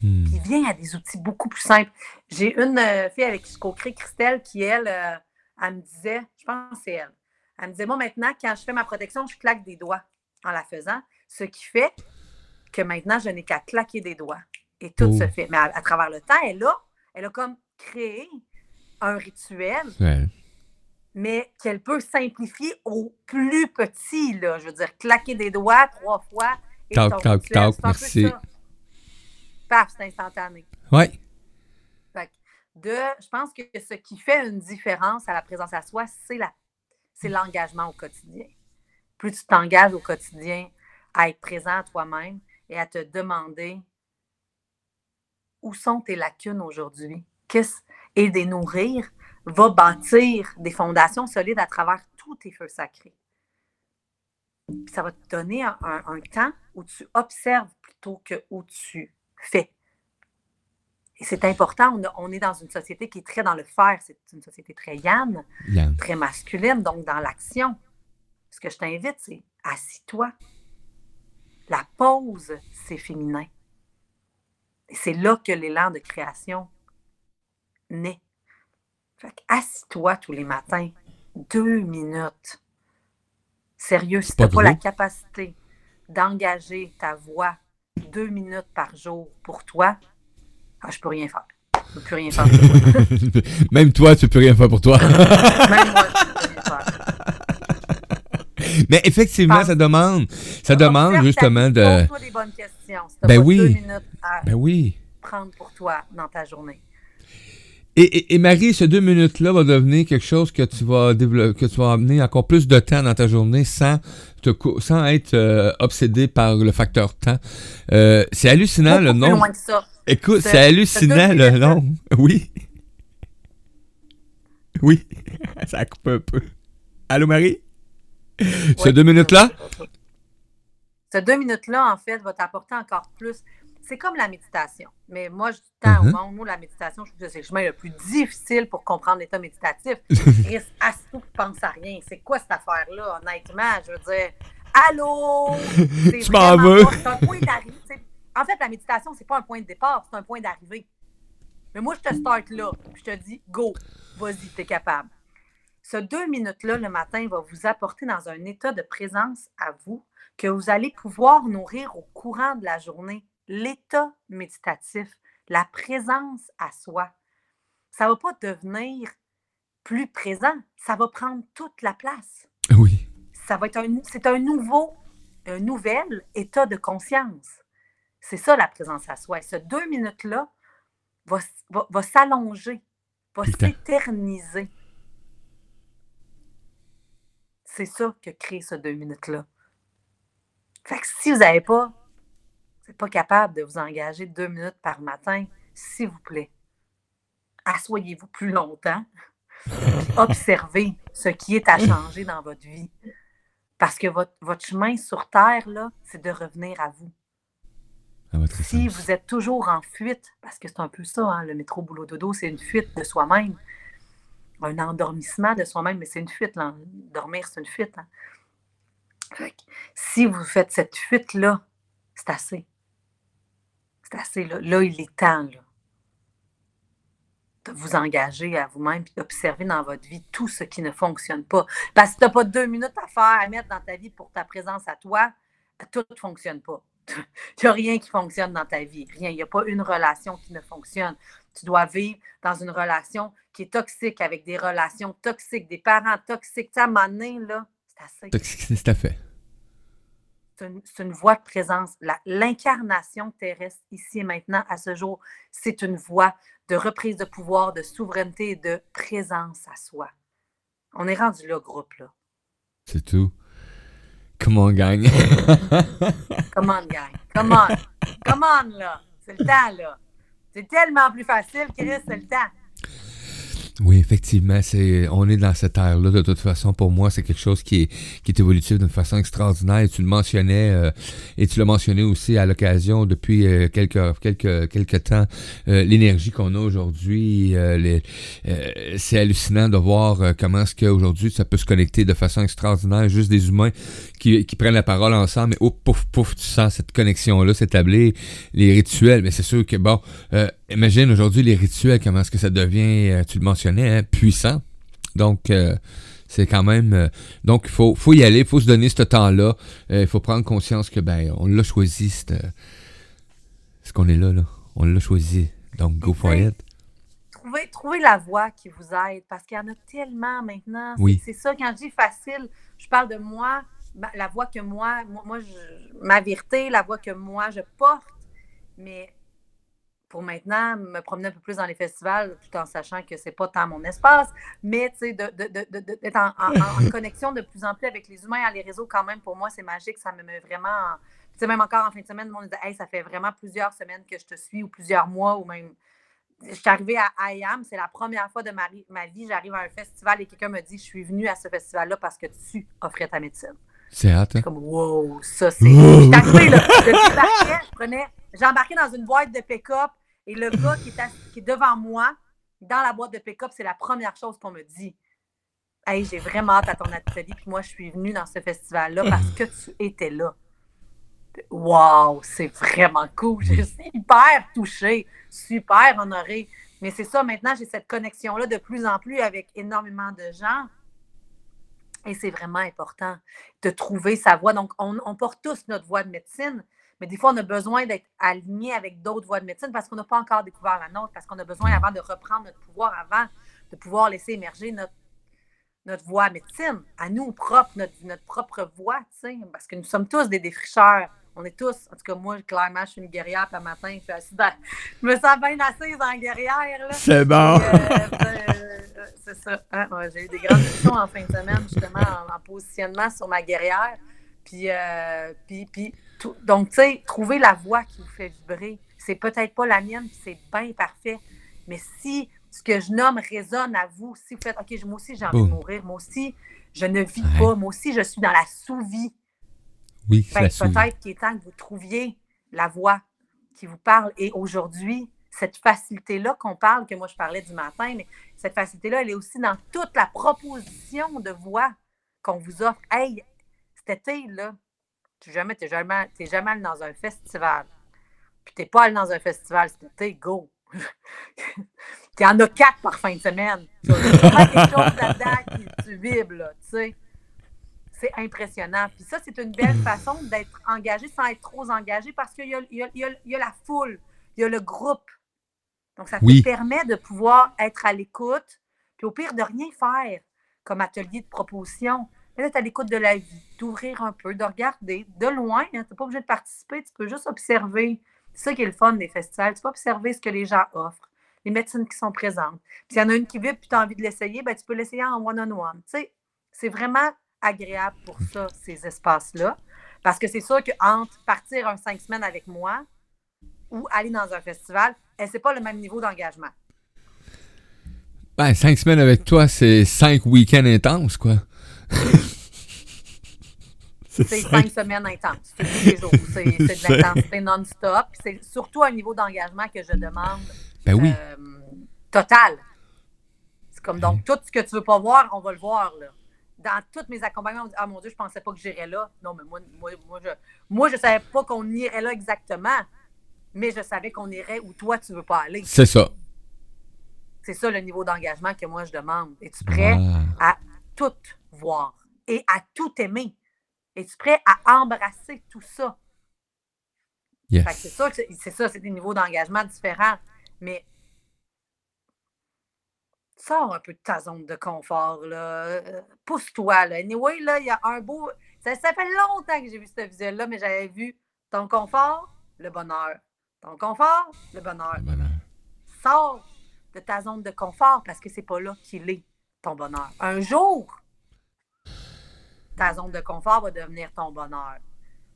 Hmm. Puis viens à des outils beaucoup plus simples. J'ai une euh, fille avec qui je co-crée, Christelle, qui, elle, euh, elle me disait, je pense que c'est elle, elle me disait, moi maintenant, quand je fais ma protection, je claque des doigts en la faisant, ce qui fait que maintenant, je n'ai qu'à claquer des doigts. Et tout Oh. se fait. Mais à, à travers le temps, elle a, elle a comme créé un rituel Ouais. mais qu'elle peut simplifier au plus petit, là. Je veux dire, claquer des doigts trois fois. Et Tac, ton un peu merci. Paf, c'est instantané. Que de, je pense que ce qui fait une différence à la présence à soi, c'est la, c'est l'engagement au quotidien. Plus tu t'engages au quotidien à être présent à toi-même et à te demander où sont tes lacunes aujourd'hui, et les nourrir, va bâtir des fondations solides à travers tous tes feux sacrés. Ça va te donner un, un- un temps où tu observes plutôt que où tu fais. Et c'est important, on, a- on est dans une société qui est très dans le faire, c'est une société très yann, très masculine, donc dans l'action. Ce que je t'invite, c'est assis-toi. La pause, c'est féminin. Et c'est là que l'élan de création naît. Fait assis-toi tous les matins, deux minutes. Sérieux, si tu n'as pas la capacité d'engager ta voix deux minutes par jour pour toi, ah, je peux rien faire. Je peux plus rien faire. pour (laughs) toi. Même toi, tu peux rien faire pour toi. Même moi, je peux rien faire. Mais effectivement, ça demande, ça demande justement de. Pose-toi des bonnes questions. Si Ben oui. deux minutes à Ben oui. prendre pour toi dans ta journée. Et, et- et Marie, ces deux minutes-là va devenir quelque chose que tu vas développer, que tu vas amener encore plus de temps dans ta journée sans te sans être euh, obsédé par le facteur temps. Euh, c'est hallucinant le Beaucoup plus nombre. loin que ça. Écoute, Ce- c'est hallucinant le nombre. Oui. Oui. (laughs) ça coupe un peu. Allô Marie? Ces Ouais. deux minutes-là? Ce deux minutes-là, en fait, va t'apporter encore plus. C'est comme la méditation. Mais moi, je dis Mhm. au monde, moi, la méditation, je trouve que c'est le chemin le plus difficile pour comprendre l'état méditatif. (laughs) Chris, assis-toi et pense à rien. C'est quoi cette affaire-là, honnêtement? Je veux dire, allô? (laughs) Tu m'en veux? pas- C'est un point d'arrivée. En fait, la méditation, c'est pas un point de départ, c'est un point d'arrivée. Mais moi, je te start là. Je te dis, go, vas-y, t'es capable. Ce deux minutes-là le matin va vous apporter dans un état de présence à vous que vous allez pouvoir nourrir au courant de la journée. L'état méditatif, la présence à soi. Ça ne va pas devenir plus présent, ça va prendre toute la place. Oui. Ça va être un, c'est un nouveau, un nouvel état de conscience. C'est ça la présence à soi. Et ce deux minutes-là va, s- va, va s'allonger, va s'éterniser. C'est ça que crée ce deux minutes-là. Fait que si vous n'avez pas, vous n'êtes pas capable de vous engager deux minutes par matin, s'il vous plaît, assoyez-vous plus longtemps, observez ce qui est à changer dans votre vie. Parce que votre, votre chemin sur Terre, là, c'est de revenir à vous. À votre Si essence. vous êtes toujours en fuite, parce que c'est un peu ça, hein, le métro boulot dodo, c'est une fuite de soi-même, un endormissement de soi-même, mais c'est une fuite, là. dormir, c'est une fuite. hein. Fait que si vous faites cette fuite-là, c'est assez. C'est assez, là. Là, il est temps, là, de vous engager à vous-même et d'observer dans votre vie tout ce qui ne fonctionne pas. Parce que tu n'as pas deux minutes à faire, à mettre dans ta vie pour ta présence à toi, tout ne fonctionne pas. (laughs) Il n'y a rien qui fonctionne dans ta vie. Rien. Il n'y a pas une relation qui ne fonctionne. Tu dois vivre dans une relation qui est toxique, avec des relations toxiques, des parents toxiques. Tu sais, à un moment donné, là, c'est assez. C'est à fait. C'est une, une voie de présence. L'incarnation terrestre, ici et maintenant, à ce jour, c'est une voie de reprise de pouvoir, de souveraineté et de présence à soi. On est rendu là, groupe, là. C'est tout. Comment on gagne? (laughs) Come on, gang. Come on. Come on, là. C'est le temps, là. C'est tellement plus facile, Chris, c'est le temps. Oui, effectivement, c'est on est dans cette ère-là. De toute façon, pour moi, c'est quelque chose qui est, qui est évolutif d'une façon extraordinaire. Tu le mentionnais, euh, et tu l'as mentionné aussi à l'occasion depuis euh, quelques, quelques, quelques temps, euh, l'énergie qu'on a aujourd'hui. euh, c'est hallucinant de voir comment est-ce qu'aujourd'hui ça peut se connecter de façon extraordinaire. Juste des humains qui, qui prennent la parole ensemble, et oh, pouf, pouf, tu sens cette connexion-là s'établir. Les rituels, mais c'est sûr que, bon, imagine aujourd'hui les rituels, comment est-ce que ça devient, tu le mentionnais, hein, puissant. Donc, euh, c'est quand même. euh, donc, il faut, faut y aller, il faut se donner ce temps-là. Euh, Il faut prendre conscience que, ben, on l'a choisi, euh, ce qu'on est là, là. On l'a choisi. Donc, go for it. trouver, trouver la voie qui vous aide parce qu'il y en a tellement maintenant. C'est- Oui. C'est ça, quand je dis facile, je parle de moi, la voix que moi, moi, moi, je- ma vérité, la voix que moi je porte. Mais pour maintenant, me promener un peu plus dans les festivals, tout en sachant que c'est pas tant mon espace, mais tu sais, de- de- de- d'être en, en- (laughs) connexion de plus en plus avec les humains, les réseaux, quand même, pour moi, c'est magique, ça me met vraiment. en- Tu sais, même encore en fin de semaine, le monde disait, hey, ça fait vraiment plusieurs semaines que je te suis, ou plusieurs mois, ou même. Je suis arrivée à IAM, c'est la première fois de ma, ma vie, j'arrive à un festival et quelqu'un me dit, je suis venue à ce festival-là parce que tu offrais ta médecine. C'est hâte, hein? Comme, wow, ça c'est. (laughs) Je suis arrivée, là. Je débarquais, je prenais. J'embarquais dans une boîte de pick-up et le gars qui est, devant moi, dans la boîte de pick-up, c'est la première chose qu'on me dit. Hey, j'ai vraiment hâte à ton atelier, puis moi, je suis venue dans ce festival-là parce que tu étais là. Wow, c'est vraiment cool. Je suis hyper touchée, super honorée. Mais c'est ça, maintenant, j'ai cette connexion-là de plus en plus avec énormément de gens. Et c'est vraiment important de trouver sa voie. Donc, on, on porte tous notre voie de médecine, mais des fois, on a besoin d'être aligné avec d'autres voies de médecine parce qu'on n'a pas encore découvert la nôtre, parce qu'on a besoin avant de reprendre notre pouvoir, avant de pouvoir laisser émerger notre, notre voie médecine, à nous propre, notre, notre propre voie, tu sais, parce que nous sommes tous des défricheurs. On est tous, en tout cas, moi, clairement, je suis une guerrière, puis le matin, je suis assise dans- je me sens bien assise en guerrière, là. C'est bon. Euh, ben, euh, c'est ça. hein, ouais, j'ai eu des grandes discussions en fin de semaine, justement, en, en positionnement sur ma guerrière. Puis, euh, puis, puis donc, tu sais, trouver la voix qui vous fait vibrer. C'est peut-être pas la mienne, puis c'est bien parfait. Mais si ce que je nomme résonne à vous, si vous faites, OK, moi aussi, j'ai envie de mourir, moi aussi, je ne vis Ouais. pas, moi aussi, je suis dans la sous-vie. Oui, c'est peut-être qu'il est temps que vous trouviez la voix qui vous parle. Et aujourd'hui, cette facilité-là qu'on parle, que moi je parlais du matin, mais cette facilité-là, elle est aussi dans toute la proposition de voix qu'on vous offre. Hey, cet été, là, tu jamais, t'es jamais, t'es jamais allé dans un festival. Puis t'es pas allé dans un festival cet été, go! Il y en a quatre par fin de semaine. Tu vas trouver quelque chose là-dedans qui tu vibres, là, tu sais. C'est impressionnant. Puis ça, c'est une belle façon d'être engagé sans être trop engagé parce qu'il y y y a- il y a la foule, il y a le groupe. Donc, ça Oui. te permet de pouvoir être à l'écoute, puis au pire, de rien faire comme atelier de proposition. Mais d'être à l'écoute de la vie, d'ouvrir un peu, de regarder de loin. hein. tu n'es pas obligé de participer, tu peux juste observer. C'est ça qui est le fun des festivals. Tu peux observer ce que les gens offrent, les médecines qui sont présentes. Puis s'il y en a une qui vibre puis tu as envie de l'essayer, ben, tu peux l'essayer en one-on-one. Tu sais, c'est vraiment agréable pour ça, ces espaces-là. Parce que c'est sûr qu'entre partir un cinq semaines avec moi ou aller dans un festival, eh, c'est pas le même niveau d'engagement. Ben, cinq semaines avec toi, c'est cinq week-ends intenses, quoi. (laughs) C'est cinq- semaines intenses. C'est tous les jours. C'est (laughs) de l'intensité non-stop. C'est surtout un niveau d'engagement que je demande Ben oui. euh, total. C'est comme donc, tout ce que tu veux pas voir, on va le voir. Là. Dans tous mes accompagnements, on dit Ah mon Dieu, je pensais pas que j'irais là. Non, mais moi, moi, moi, je, moi, je savais pas qu'on irait là exactement, mais je savais qu'on irait où toi, tu veux pas aller. C'est ça. C'est ça le niveau d'engagement que moi, je demande. Es-tu prêt Ah. à tout voir et à tout aimer? Es-tu prêt à embrasser tout ça? C'est Yes. sûr que c'est- c'est ça, c'est des niveaux d'engagement différents. Mais sors un peu de ta zone de confort, là. Euh, Pousse-toi, là. Anyway, là, il y a un beau. Ça, ça fait longtemps que j'ai vu ce visuel-là, mais j'avais vu ton confort, le bonheur. Ton confort, le bonheur. Bonheur. Sors de ta zone de confort parce que c'est pas là qu'il est ton bonheur. Un jour, ta zone de confort va devenir ton bonheur.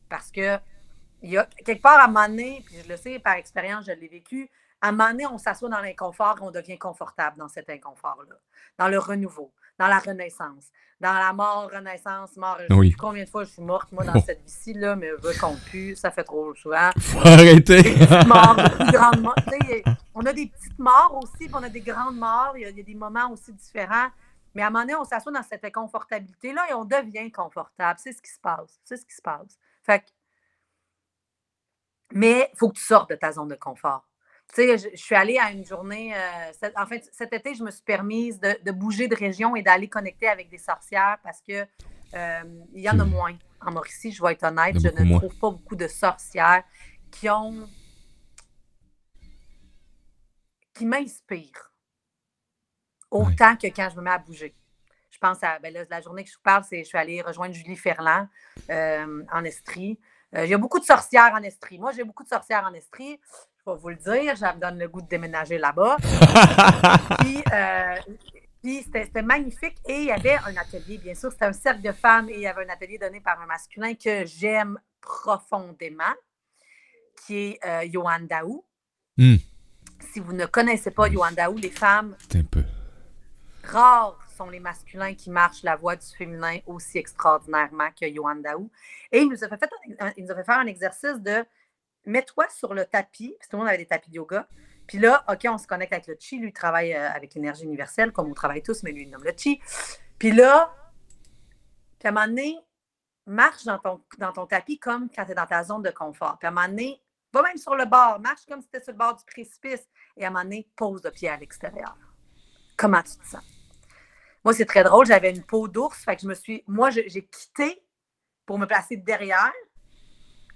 Parce que y a quelque part à un moment donné, puis je le sais par expérience, je l'ai vécu, à un moment on s'assoit dans l'inconfort et on devient confortable dans cet inconfort-là, dans le renouveau, dans la renaissance, dans la mort, renaissance, mort. Je sais Oui. combien de fois je suis morte, moi, dans Oh. cette vie-ci, là, mais je compte plus, ça fait trop souvent (laughs) Faut arrêter. morts, morts. On a des petites morts aussi, puis on a des grandes morts. Il y a, il y a des moments aussi différents. Mais à un moment donné, on s'assoit dans cette confortabilité-là et on devient confortable. C'est ce qui se passe. C'est ce qui se passe. Fait que- mais il faut que tu sortes de ta zone de confort. Tu sais, je, je suis allée à une journée, euh, en fait, cet été, je me suis permise de, de bouger de région et d'aller connecter avec des sorcières parce que euh, il y en a Hmm. moins. En Mauricie, je vais être honnête, je ne moins. trouve pas beaucoup de sorcières qui ont qui m'inspirent. autant que quand je me mets à bouger. Je pense à ben là, la journée que je vous parle, c'est je suis allée rejoindre Julie Ferland euh, en Estrie. Il y a beaucoup de sorcières en Estrie. Moi, j'ai beaucoup de sorcières en Estrie. Je vais vous le dire, ça me donne le goût de déménager là-bas. (laughs) puis, euh, puis c'était magnifique. Et il y avait un atelier, bien sûr, c'était un cercle de femmes et il y avait un atelier donné par un masculin que j'aime profondément, qui est euh, Johan Daou. Hmm. Si vous ne connaissez pas Johan Daou, les femmes, C'est un peu. rares sont les masculins qui marchent la voie du féminin aussi extraordinairement que Johan Daou. Et il nous a fait, fait un- un- il nous a fait faire un exercice de mets-toi sur le tapis, puis tout le monde avait des tapis de yoga. Puis là, OK, on se connecte avec le chi. Lui, il travaille euh, avec l'énergie universelle, comme on travaille tous, mais lui, il nomme le chi. Puis là, puis à un moment donné, marche dans ton, dans ton tapis comme quand tu es dans ta zone de confort. Puis à un moment donné, va même sur le bord, marche comme si tu étais sur le bord du précipice. Et à un moment donné, pose le pied à l'extérieur. Comment tu te sens? Moi, c'est très drôle. J'avais une peau d'ours. Fait que je me suis. Moi, j'ai quitté pour me placer derrière.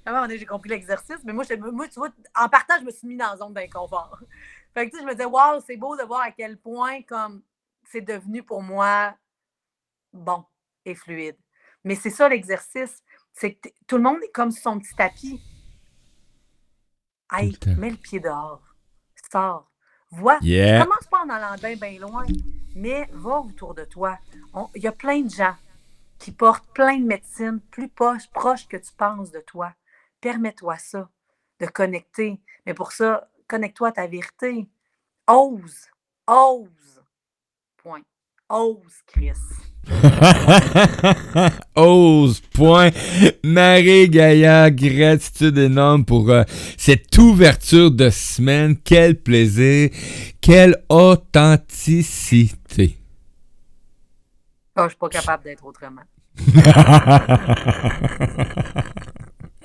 À un moment donné, j'ai compris l'exercice. Mais moi, moi, tu vois, en partant, je me suis mis dans la zone d'inconfort. (laughs) Fait que, tu sais, je me disais, waouh, c'est beau de voir à quel point, comme, c'est devenu pour moi bon et fluide. Mais c'est ça l'exercice. C'est que tout le monde est comme son petit tapis. Aïe, mets le pied dehors. Sors. Vois. Yeah. Commence pas en allant bien, bien loin, mais va autour de toi. Il y a plein de gens qui portent plein de médecines plus proches, proches que tu penses de toi. Permets-toi ça, de connecter. Mais pour ça, connecte-toi à ta vérité. Ose. Ose. Point. Ose, Chris. (laughs) Ose, point. Marie Gaillard, gratitude énorme pour euh, cette ouverture de semaine. Quel plaisir. Quelle authenticité. Ah, je suis pas capable d'être autrement. (laughs)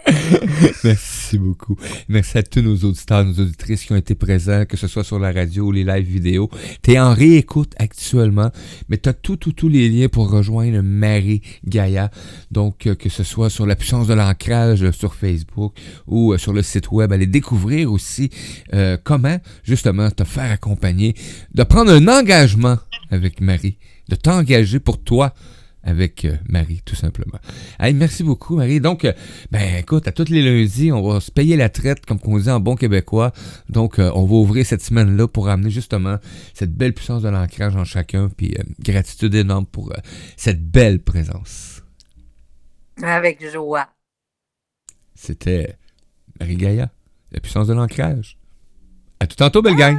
(laughs) Merci beaucoup. Merci à tous nos auditeurs, nos auditrices qui ont été présents, que ce soit sur la radio ou les lives vidéo. Tu es en réécoute actuellement, mais tu as tout, tout, tous les liens pour rejoindre Marie Gaïa. Donc, euh, que ce soit sur la puissance de l'ancrage sur Facebook ou euh, sur le site web, allez découvrir aussi euh, comment, justement, te faire accompagner, de prendre un engagement avec Marie, de t'engager pour toi avec euh, Marie, tout simplement. Hey, merci beaucoup, Marie. Donc, euh, ben écoute, à tous les lundis, on va se payer la traite, comme on dit en bon québécois. Donc, euh, on va ouvrir cette semaine-là pour amener justement cette belle puissance de l'ancrage en chacun. Puis, gratitude énorme pour cette belle présence. Avec joie. C'était Marie Gaïa, la puissance de l'ancrage. À tout tantôt, belle gang!